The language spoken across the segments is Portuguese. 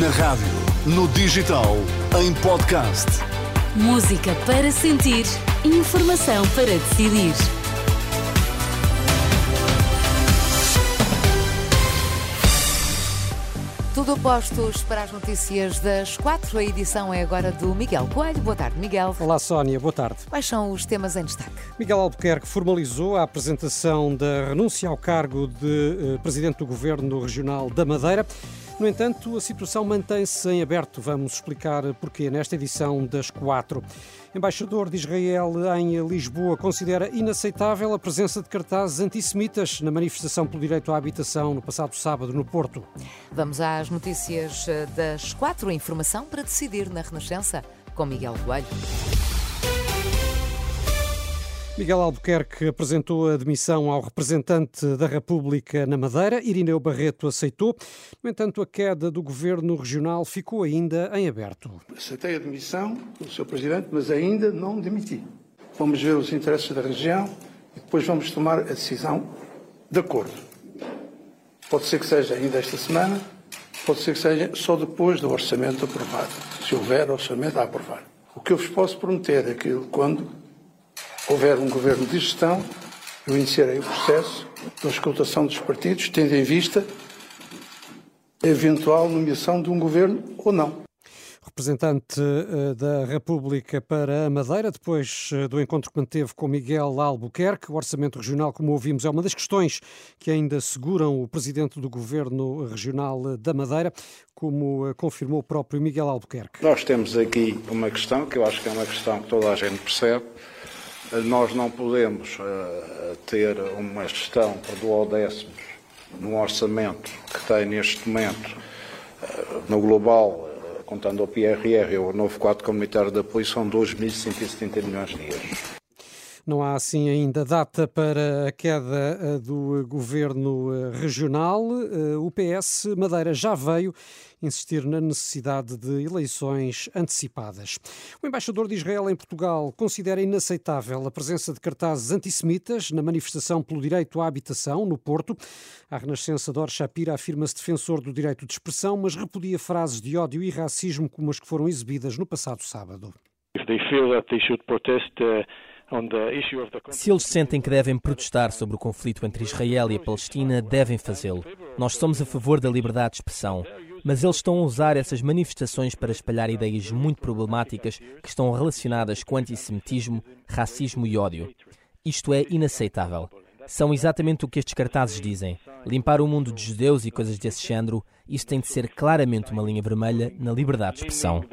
Na rádio, no digital, em podcast. Música para sentir, informação para decidir. Tudo postos para as notícias das quatro. A edição é agora do Miguel Coelho. Boa tarde, Miguel. Olá, Sónia. Boa tarde. Quais são os temas em destaque? Miguel Albuquerque formalizou a apresentação da renúncia ao cargo de eh, Presidente do Governo Regional da Madeira. No entanto, a situação mantém-se em aberto. Vamos explicar porquê nesta edição das quatro. Embaixador de Israel em Lisboa considera inaceitável a presença de cartazes antissemitas na manifestação pelo direito à habitação no passado sábado no Porto. Vamos às notícias eh, das quatro. Informação para decidir na Renascença com Miguel Coelho. Miguel Albuquerque apresentou a demissão ao representante da República na Madeira. Irineu Barreto aceitou. No entanto, a queda do governo regional ficou ainda em aberto. Aceitei a demissão do Sr. Presidente, mas ainda não demiti. Vamos ver os interesses da região e depois vamos tomar a decisão de acordo. Pode ser que seja ainda esta semana, pode ser que seja só depois do orçamento aprovado, se houver orçamento a aprovar. O que eu vos posso prometer é que quando houver um governo de gestão, eu iniciarei o processo da escutação dos partidos, tendo em vista a eventual nomeação de um governo ou não representante eh, da República para a Madeira, depois eh, do encontro que manteve com Miguel Albuquerque. O orçamento regional, como ouvimos, é uma das questões que ainda seguram o presidente do governo regional da Madeira, como eh, confirmou o próprio Miguel Albuquerque. Nós temos aqui uma questão que eu acho que é uma questão que toda a gente percebe nós não podemos uh, ter uma gestão por duodécimos num orçamento que tem neste momento, uh, no global, uh, contando o PRR ou o novo quadro comunitário de apoio, são 2.170 milhões de euros. Não há assim ainda data para a queda eh, do governo eh, regional. Eh, o PS Madeira já veio insistir na necessidade de eleições antecipadas. O embaixador de Israel em Portugal considera inaceitável a presença de cartazes antissemitas na manifestação pelo direito à habitação no Porto. A Renascença Dor Shapira afirma-se defensor do direito de expressão, mas repudia frases de ódio e racismo como as que foram exibidas no passado sábado. If they feel that they should protest, uh... Se eles sentem que devem protestar sobre o conflito entre Israel e a Palestina, devem fazê-lo. Nós somos a favor da liberdade de expressão, mas eles estão a usar essas manifestações para espalhar ideias muito problemáticas que estão relacionadas com antissemitismo, racismo e ódio. Isto é inaceitável. São exatamente o que estes cartazes dizem. Limpar o mundo de judeus e coisas desse género, isso tem de ser claramente uma linha vermelha na liberdade de expressão.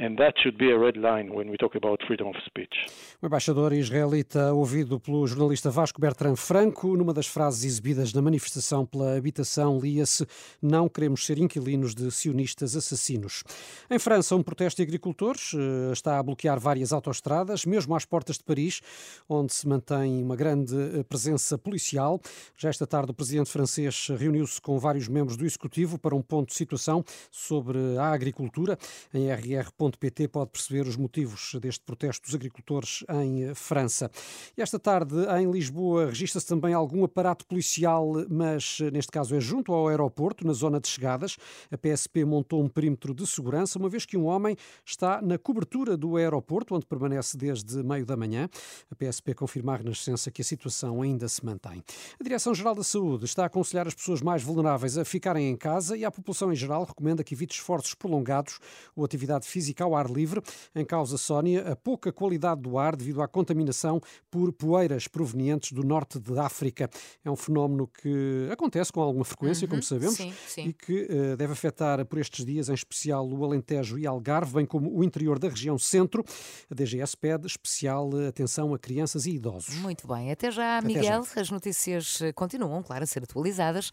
And that should be a red line when we talk about freedom of speech. O embaixador israelita, ouvido pelo jornalista Vasco Bertrand Franco, numa das frases exibidas na manifestação pela habitação, lia-se: Não queremos ser inquilinos de sionistas assassinos. Em França, um protesto de agricultores eh, está a bloquear várias autoestradas, mesmo às portas de Paris, onde se mantém uma grande eh, presença policial. Já esta tarde, o presidente francês reuniu-se com vários membros do executivo para um ponto de situação sobre a agricultura. Em RR pt pode perceber os motivos deste protesto dos agricultores em França. E esta tarde, em Lisboa, registra-se também algum aparato policial, mas neste caso é junto ao aeroporto, na zona de chegadas. A PSP montou um perímetro de segurança, uma vez que um homem está na cobertura do aeroporto, onde permanece desde meio da manhã. A PSP confirma à Renascença que a situação ainda se mantém. A Direção-Geral da Saúde está a aconselhar as pessoas mais vulneráveis a ficarem em casa e a população em geral recomenda que evite esforços prolongados ou atividade física ao ar livre. Em causa, Sónia, a pouca qualidade do ar devido à contaminação por poeiras provenientes do norte da África. É um fenómeno que acontece com alguma frequência, uhum, como sabemos, sim, sim. e que uh, deve afetar por estes dias, em especial, o Alentejo e Algarve, bem como o interior da região centro. A DGS pede especial atenção a crianças e idosos. Muito bem. Até já, Até Miguel. Já. As notícias continuam, claro, a ser atualizadas uh,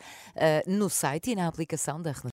no site e na aplicação da